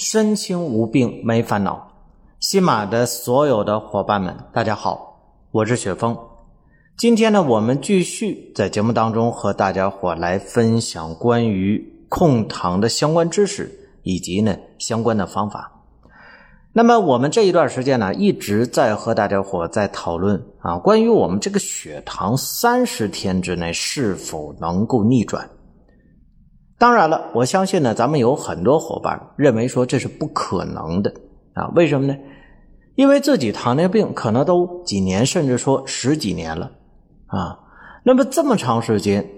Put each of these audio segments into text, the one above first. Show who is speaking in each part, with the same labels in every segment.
Speaker 1: 身轻无病没烦恼。西马的所有的伙伴们，大家好，我是雪峰。今天呢，我们继续在节目当中和大家伙来分享关于控糖的相关知识以及呢相关的方法。那么我们这一段时间呢，一直在和大家伙在讨论啊，关于我们这个血糖三十天之内是否能够逆转。当然了，我相信呢，咱们有很多伙伴认为说这是不可能的啊？为什么呢？因为自己糖尿病可能都几年，甚至说十几年了啊。那么这么长时间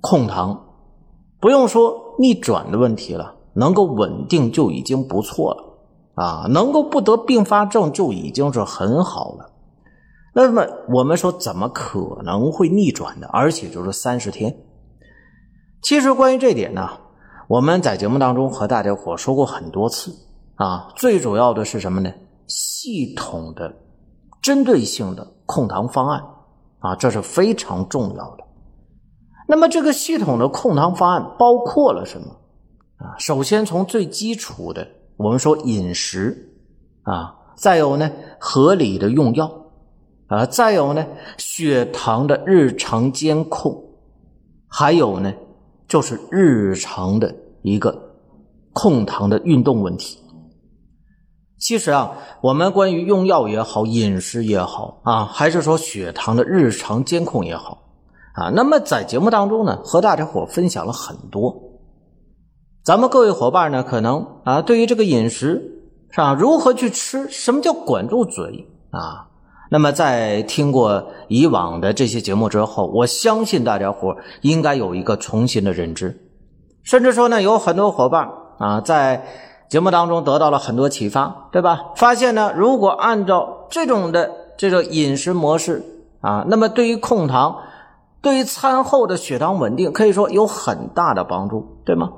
Speaker 1: 控糖，不用说逆转的问题了，能够稳定就已经不错了啊，能够不得并发症就已经是很好了。那么我们说，怎么可能会逆转的？而且就是三十天。其实关于这点呢，我们在节目当中和大家伙说过很多次啊。最主要的是什么呢？系统的、针对性的控糖方案啊，这是非常重要的。那么这个系统的控糖方案包括了什么啊？首先从最基础的，我们说饮食啊，再有呢合理的用药啊，再有呢血糖的日常监控，还有呢。就是日常的一个控糖的运动问题。其实啊，我们关于用药也好，饮食也好啊，还是说血糖的日常监控也好啊，那么在节目当中呢，和大家伙分享了很多。咱们各位伙伴呢，可能啊，对于这个饮食是吧，如何去吃，什么叫管住嘴啊？那么，在听过以往的这些节目之后，我相信大家伙应该有一个重新的认知，甚至说呢，有很多伙伴啊，在节目当中得到了很多启发，对吧？发现呢，如果按照这种的这个饮食模式啊，那么对于控糖，对于餐后的血糖稳定，可以说有很大的帮助，对吗？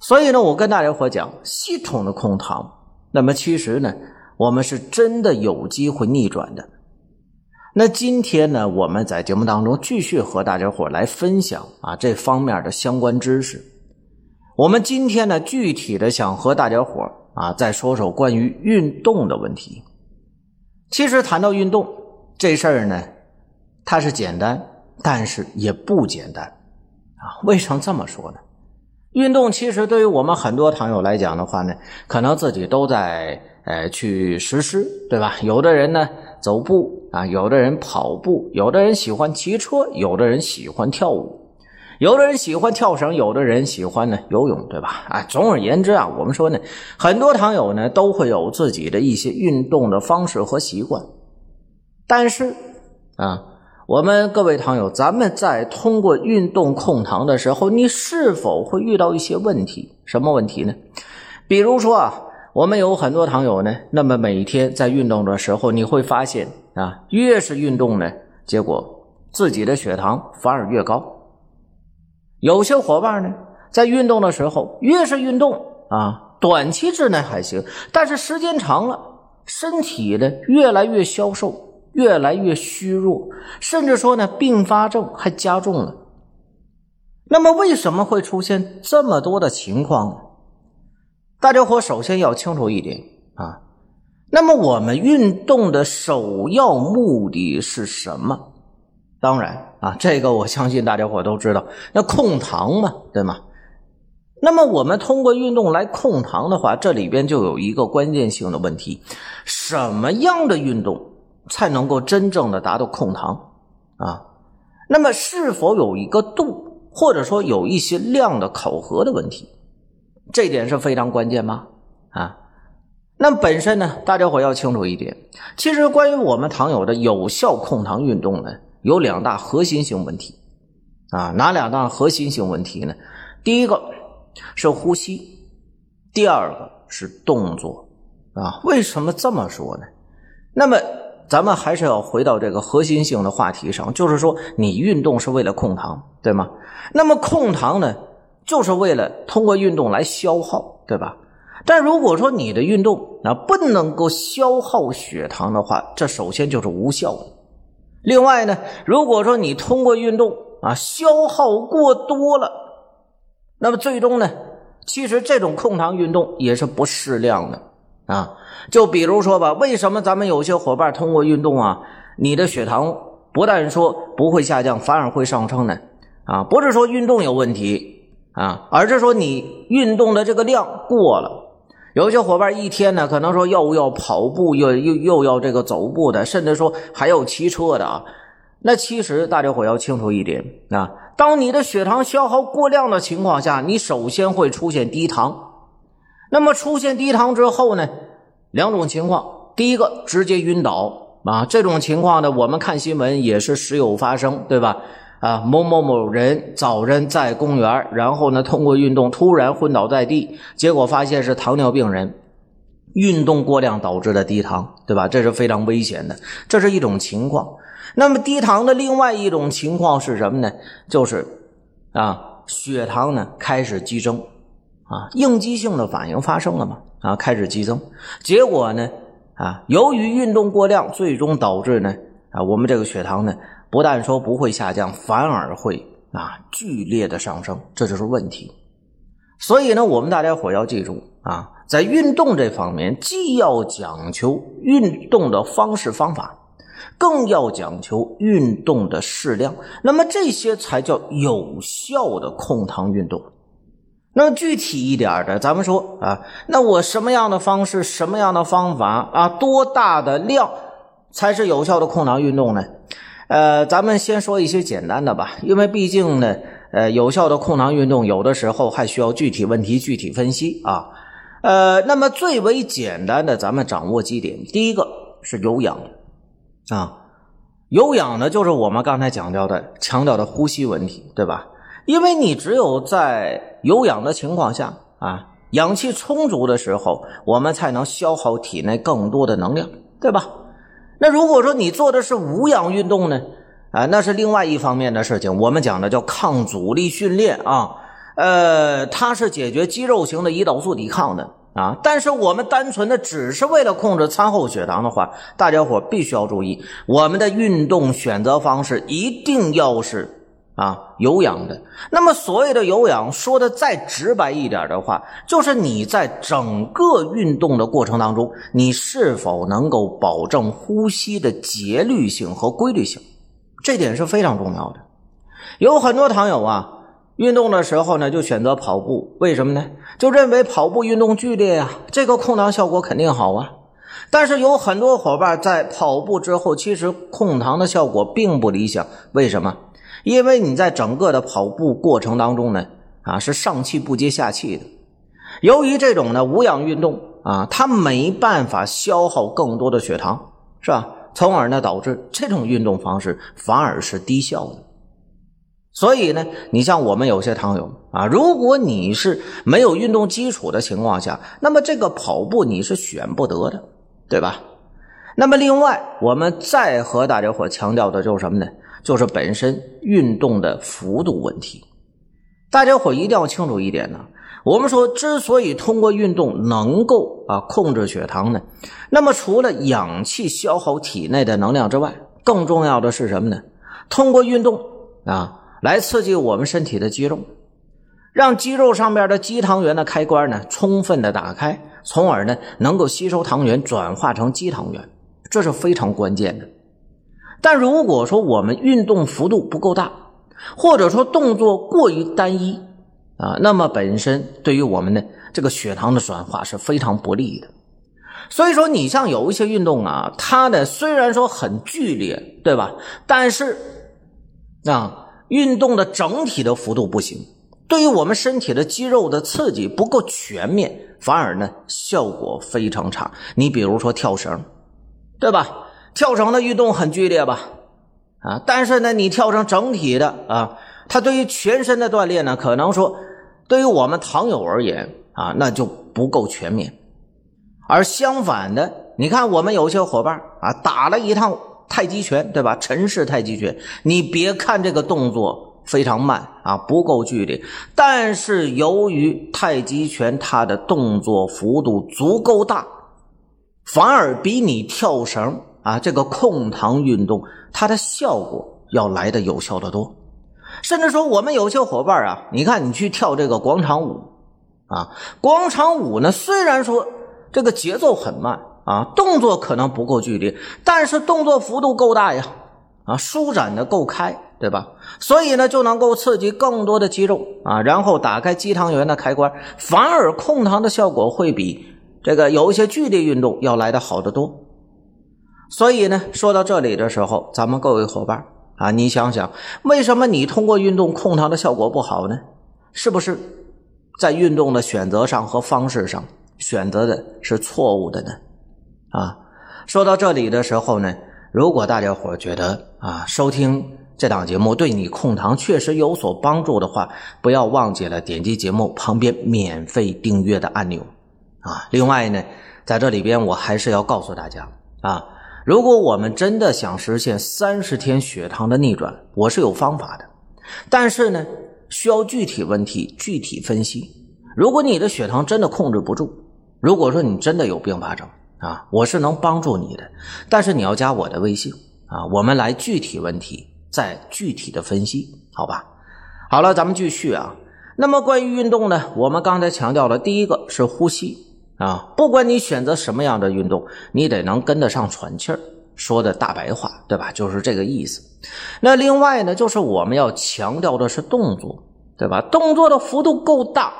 Speaker 1: 所以呢，我跟大家伙讲，系统的控糖，那么其实呢。我们是真的有机会逆转的。那今天呢，我们在节目当中继续和大家伙来分享啊这方面的相关知识。我们今天呢，具体的想和大家伙啊再说说关于运动的问题。其实谈到运动这事儿呢，它是简单，但是也不简单啊。为什么这么说呢？运动其实对于我们很多糖友来讲的话呢，可能自己都在。呃，去实施，对吧？有的人呢走步啊，有的人跑步，有的人喜欢骑车，有的人喜欢跳舞，有的人喜欢跳绳，有的人喜欢呢游泳，对吧？啊，总而言之啊，我们说呢，很多糖友呢都会有自己的一些运动的方式和习惯，但是啊，我们各位糖友，咱们在通过运动控糖的时候，你是否会遇到一些问题？什么问题呢？比如说啊。我们有很多糖友呢，那么每天在运动的时候，你会发现啊，越是运动呢，结果自己的血糖反而越高。有些伙伴呢，在运动的时候，越是运动啊，短期之内还行，但是时间长了，身体呢越来越消瘦，越来越虚弱，甚至说呢，并发症还加重了。那么为什么会出现这么多的情况呢？大家伙首先要清楚一点啊，那么我们运动的首要目的是什么？当然啊，这个我相信大家伙都知道，那控糖嘛，对吗？那么我们通过运动来控糖的话，这里边就有一个关键性的问题：什么样的运动才能够真正的达到控糖啊？那么是否有一个度，或者说有一些量的考核的问题？这点是非常关键吗？啊，那本身呢，大家伙要清楚一点。其实关于我们糖友的有效控糖运动呢，有两大核心性问题啊。哪两大核心性问题呢？第一个是呼吸，第二个是动作啊。为什么这么说呢？那么咱们还是要回到这个核心性的话题上，就是说你运动是为了控糖，对吗？那么控糖呢，就是为了通过运动来消耗，对吧？但如果说你的运动啊不能够消耗血糖的话，这首先就是无效的。另外呢，如果说你通过运动啊消耗过多了，那么最终呢，其实这种控糖运动也是不适量的啊。就比如说吧，为什么咱们有些伙伴通过运动啊，你的血糖不但说不会下降，反而会上升呢？啊，不是说运动有问题啊，而是说你运动的这个量过了。有些伙伴一天呢，可能说又要跑步，又又又要这个走步的，甚至说还要骑车的啊。那其实大家伙要清楚一点啊，当你的血糖消耗过量的情况下，你首先会出现低糖。那么出现低糖之后呢，两种情况，第一个直接晕倒啊，这种情况呢，我们看新闻也是时有发生，对吧？啊，某某某人早晨在公园，然后呢，通过运动突然昏倒在地，结果发现是糖尿病人，运动过量导致的低糖，对吧？这是非常危险的，这是一种情况。那么低糖的另外一种情况是什么呢？就是啊，血糖呢开始激增，啊，应激性的反应发生了嘛？啊，开始激增，结果呢，啊，由于运动过量，最终导致呢，啊，我们这个血糖呢。不但说不会下降，反而会啊剧烈的上升，这就是问题。所以呢，我们大家伙要记住啊，在运动这方面，既要讲求运动的方式方法，更要讲求运动的适量。那么这些才叫有效的控糖运动。那么具体一点的，咱们说啊，那我什么样的方式、什么样的方法啊，多大的量才是有效的控糖运动呢？呃，咱们先说一些简单的吧，因为毕竟呢，呃，有效的控糖运动有的时候还需要具体问题具体分析啊。呃，那么最为简单的，咱们掌握几点。第一个是有氧啊，有氧呢就是我们刚才讲到的强调的呼吸问题，对吧？因为你只有在有氧的情况下啊，氧气充足的时候，我们才能消耗体内更多的能量，对吧？那如果说你做的是无氧运动呢？啊，那是另外一方面的事情。我们讲的叫抗阻力训练啊，呃，它是解决肌肉型的胰岛素抵抗的啊。但是我们单纯的只是为了控制餐后血糖的话，大家伙必须要注意，我们的运动选择方式一定要是。啊，有氧的。那么所谓的有氧，说的再直白一点的话，就是你在整个运动的过程当中，你是否能够保证呼吸的节律性和规律性，这点是非常重要的。有很多糖友啊，运动的时候呢，就选择跑步，为什么呢？就认为跑步运动剧烈啊，这个控糖效果肯定好啊。但是有很多伙伴在跑步之后，其实控糖的效果并不理想，为什么？因为你在整个的跑步过程当中呢，啊，是上气不接下气的。由于这种呢无氧运动啊，它没办法消耗更多的血糖，是吧？从而呢导致这种运动方式反而是低效的。所以呢，你像我们有些糖友啊，如果你是没有运动基础的情况下，那么这个跑步你是选不得的，对吧？那么另外，我们再和大家伙强调的就是什么呢？就是本身运动的幅度问题，大家伙一定要清楚一点呢。我们说，之所以通过运动能够啊控制血糖呢，那么除了氧气消耗体内的能量之外，更重要的是什么呢？通过运动啊来刺激我们身体的肌肉，让肌肉上边的肌糖原的开关呢充分的打开，从而呢能够吸收糖原转化成肌糖原，这是非常关键的。但如果说我们运动幅度不够大，或者说动作过于单一啊，那么本身对于我们的这个血糖的转化是非常不利的。所以说，你像有一些运动啊，它呢虽然说很剧烈，对吧？但是啊，运动的整体的幅度不行，对于我们身体的肌肉的刺激不够全面，反而呢效果非常差。你比如说跳绳，对吧？跳绳的运动很剧烈吧，啊，但是呢，你跳成整体的啊，它对于全身的锻炼呢，可能说对于我们糖友而言啊，那就不够全面。而相反的，你看我们有些伙伴啊，打了一趟太极拳，对吧？陈氏太极拳，你别看这个动作非常慢啊，不够剧烈，但是由于太极拳它的动作幅度足够大，反而比你跳绳啊这个控糖运动它的效果要来的有效的多。甚至说，我们有些伙伴啊，你看你去跳这个广场舞啊，广场舞呢，虽然说。这个节奏很慢啊，动作可能不够剧烈，但是动作幅度够大呀，啊，舒展的够开，对吧？所以呢，就能够刺激更多的肌肉啊，然后打开肌糖原的开关，反而控糖的效果会比这个有一些剧烈运动要来的好得多。所以呢，说到这里的时候，咱们各位伙伴啊，你想想，为什么你通过运动控糖的效果不好呢？是不是在运动的选择上和方式上？选择的是错误的呢，啊，说到这里的时候呢，如果大家伙觉得啊，收听这档节目对你控糖确实有所帮助的话，不要忘记了点击节目旁边免费订阅的按钮啊。另外呢，在这里边我还是要告诉大家啊，如果我们真的想实现三十天血糖的逆转，我是有方法的，但是呢，需要具体问题具体分析。如果你的血糖真的控制不住，如果说你真的有并发症啊，我是能帮助你的，但是你要加我的微信啊，我们来具体问题再具体的分析，好吧？好了，咱们继续啊。那么关于运动呢，我们刚才强调了，第一个是呼吸啊，不管你选择什么样的运动，你得能跟得上喘气儿。说的大白话，对吧？就是这个意思。那另外呢，就是我们要强调的是动作，对吧？动作的幅度够大。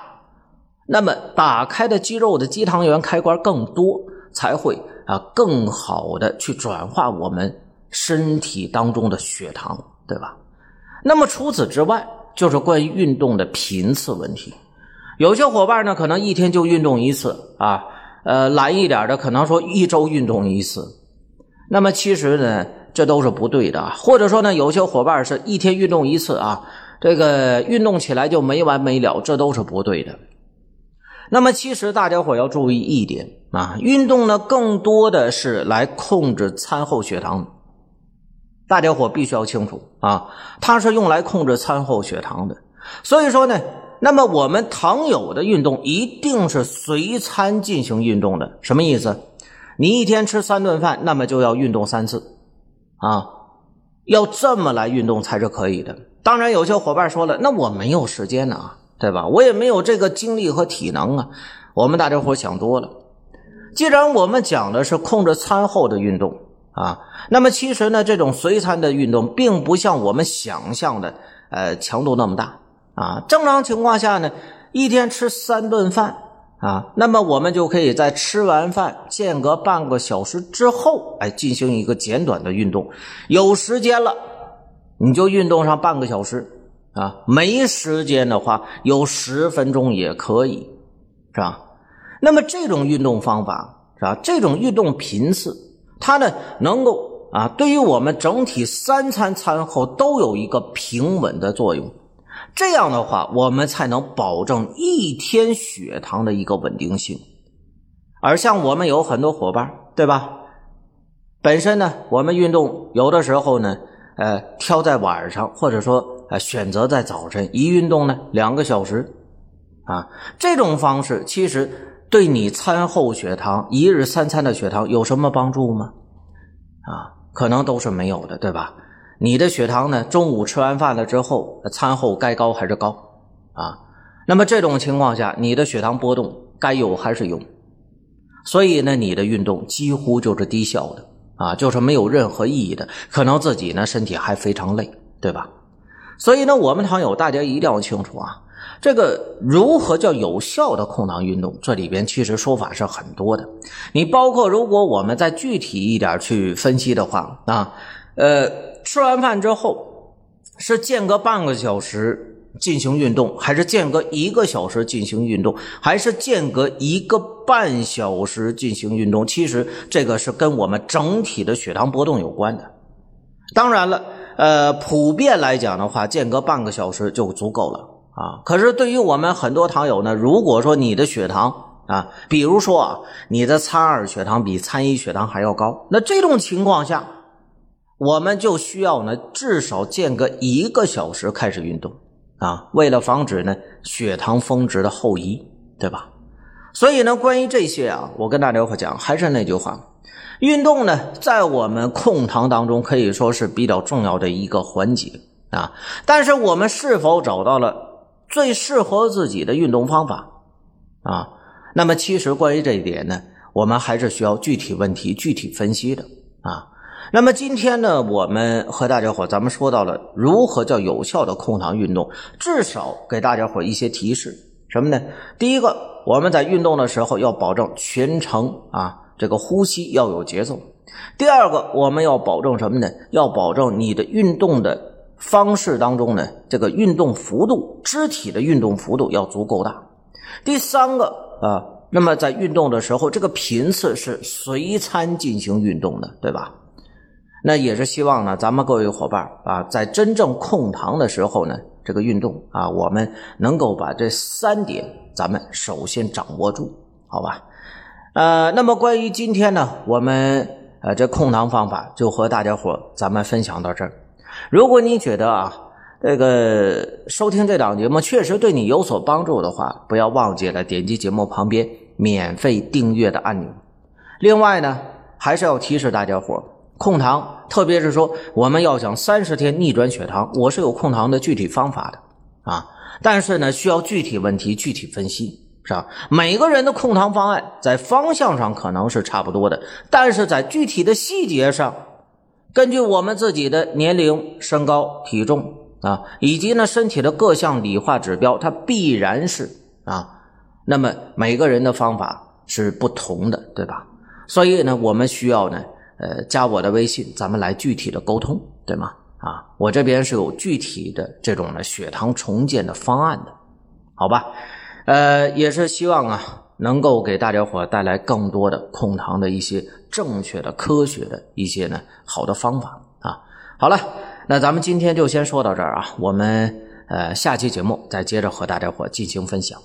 Speaker 1: 那么打开的肌肉的肌糖原开关更多，才会啊更好的去转化我们身体当中的血糖，对吧？那么除此之外，就是关于运动的频次问题。有些伙伴呢，可能一天就运动一次啊，呃，懒一点的可能说一周运动一次。那么其实呢，这都是不对的。或者说呢，有些伙伴是一天运动一次啊，这个运动起来就没完没了，这都是不对的。那么，其实大家伙要注意一点啊，运动呢更多的是来控制餐后血糖，大家伙必须要清楚啊，它是用来控制餐后血糖的。所以说呢，那么我们糖友的运动一定是随餐进行运动的，什么意思？你一天吃三顿饭，那么就要运动三次啊，要这么来运动才是可以的。当然，有些伙伴说了，那我没有时间呢。对吧？我也没有这个精力和体能啊。我们大家伙想多了。既然我们讲的是控制餐后的运动啊，那么其实呢，这种随餐的运动并不像我们想象的，呃，强度那么大啊。正常情况下呢，一天吃三顿饭啊，那么我们就可以在吃完饭间隔半个小时之后，哎，进行一个简短的运动。有时间了，你就运动上半个小时。啊，没时间的话，有十分钟也可以，是吧？那么这种运动方法是吧？这种运动频次，它呢能够啊，对于我们整体三餐餐后都有一个平稳的作用。这样的话，我们才能保证一天血糖的一个稳定性。而像我们有很多伙伴，对吧？本身呢，我们运动有的时候呢，呃，挑在晚上，或者说。呃，选择在早晨一运动呢，两个小时，啊，这种方式其实对你餐后血糖一日三餐的血糖有什么帮助吗？啊，可能都是没有的，对吧？你的血糖呢，中午吃完饭了之后，餐后该高还是高啊？那么这种情况下，你的血糖波动该有还是有，所以呢，你的运动几乎就是低效的啊，就是没有任何意义的，可能自己呢身体还非常累，对吧？所以呢，我们糖友大家一定要清楚啊，这个如何叫有效的控糖运动？这里边其实说法是很多的。你包括如果我们再具体一点去分析的话啊，呃，吃完饭之后是间隔半个小时进行运动，还是间隔一个小时进行运动，还是间隔一个半小时进行运动？其实这个是跟我们整体的血糖波动有关的。当然了。呃，普遍来讲的话，间隔半个小时就足够了啊。可是对于我们很多糖友呢，如果说你的血糖啊，比如说啊，你的餐二血糖比餐一血糖还要高，那这种情况下，我们就需要呢至少间隔一个小时开始运动啊，为了防止呢血糖峰值的后移，对吧？所以呢，关于这些啊，我跟大家伙讲，还是那句话，运动呢，在我们控糖当中可以说是比较重要的一个环节啊，但是我们是否找到了最适合自己的运动方法啊？那么，其实关于这一点呢，我们还是需要具体问题具体分析的啊。那么今天呢，我们和大家伙咱们说到了如何叫有效的控糖运动，至少给大家伙一些提示，什么呢？第一个，我们在运动的时候要保证全程啊这个呼吸要有节奏；第二个，我们要保证什么呢？要保证你的运动的方式当中呢，这个运动幅度、肢体的运动幅度要足够大；第三个。啊，那么在运动的时候，这个频次是随餐进行运动的，对吧？那也是希望呢，咱们各位伙伴啊，在真正控糖的时候呢，这个运动啊，我们能够把这三点咱们首先掌握住，好吧？呃，那么关于今天呢，我们呃这控糖方法就和大家伙咱们分享到这儿。如果你觉得啊，这个收听这档节目确实对你有所帮助的话，不要忘记了点击节目旁边免费订阅的按钮。另外呢，还是要提示大家伙控糖，特别是说我们要想三十天逆转血糖，我是有控糖的具体方法的啊。但是呢，需要具体问题具体分析，是吧？每个人的控糖方案在方向上可能是差不多的，但是在具体的细节上，根据我们自己的年龄、身高、体重。啊，以及呢，身体的各项理化指标，它必然是啊，那么每个人的方法是不同的，对吧？所以呢，我们需要呢，呃，加我的微信，咱们来具体的沟通，对吗？啊，我这边是有具体的这种呢血糖重建的方案的，好吧？呃，也是希望啊，能够给大家伙带来更多的控糖的一些正确的、科学的一些呢好的方法啊。好了。那咱们今天就先说到这儿啊，我们呃下期节目再接着和大家伙进行分享。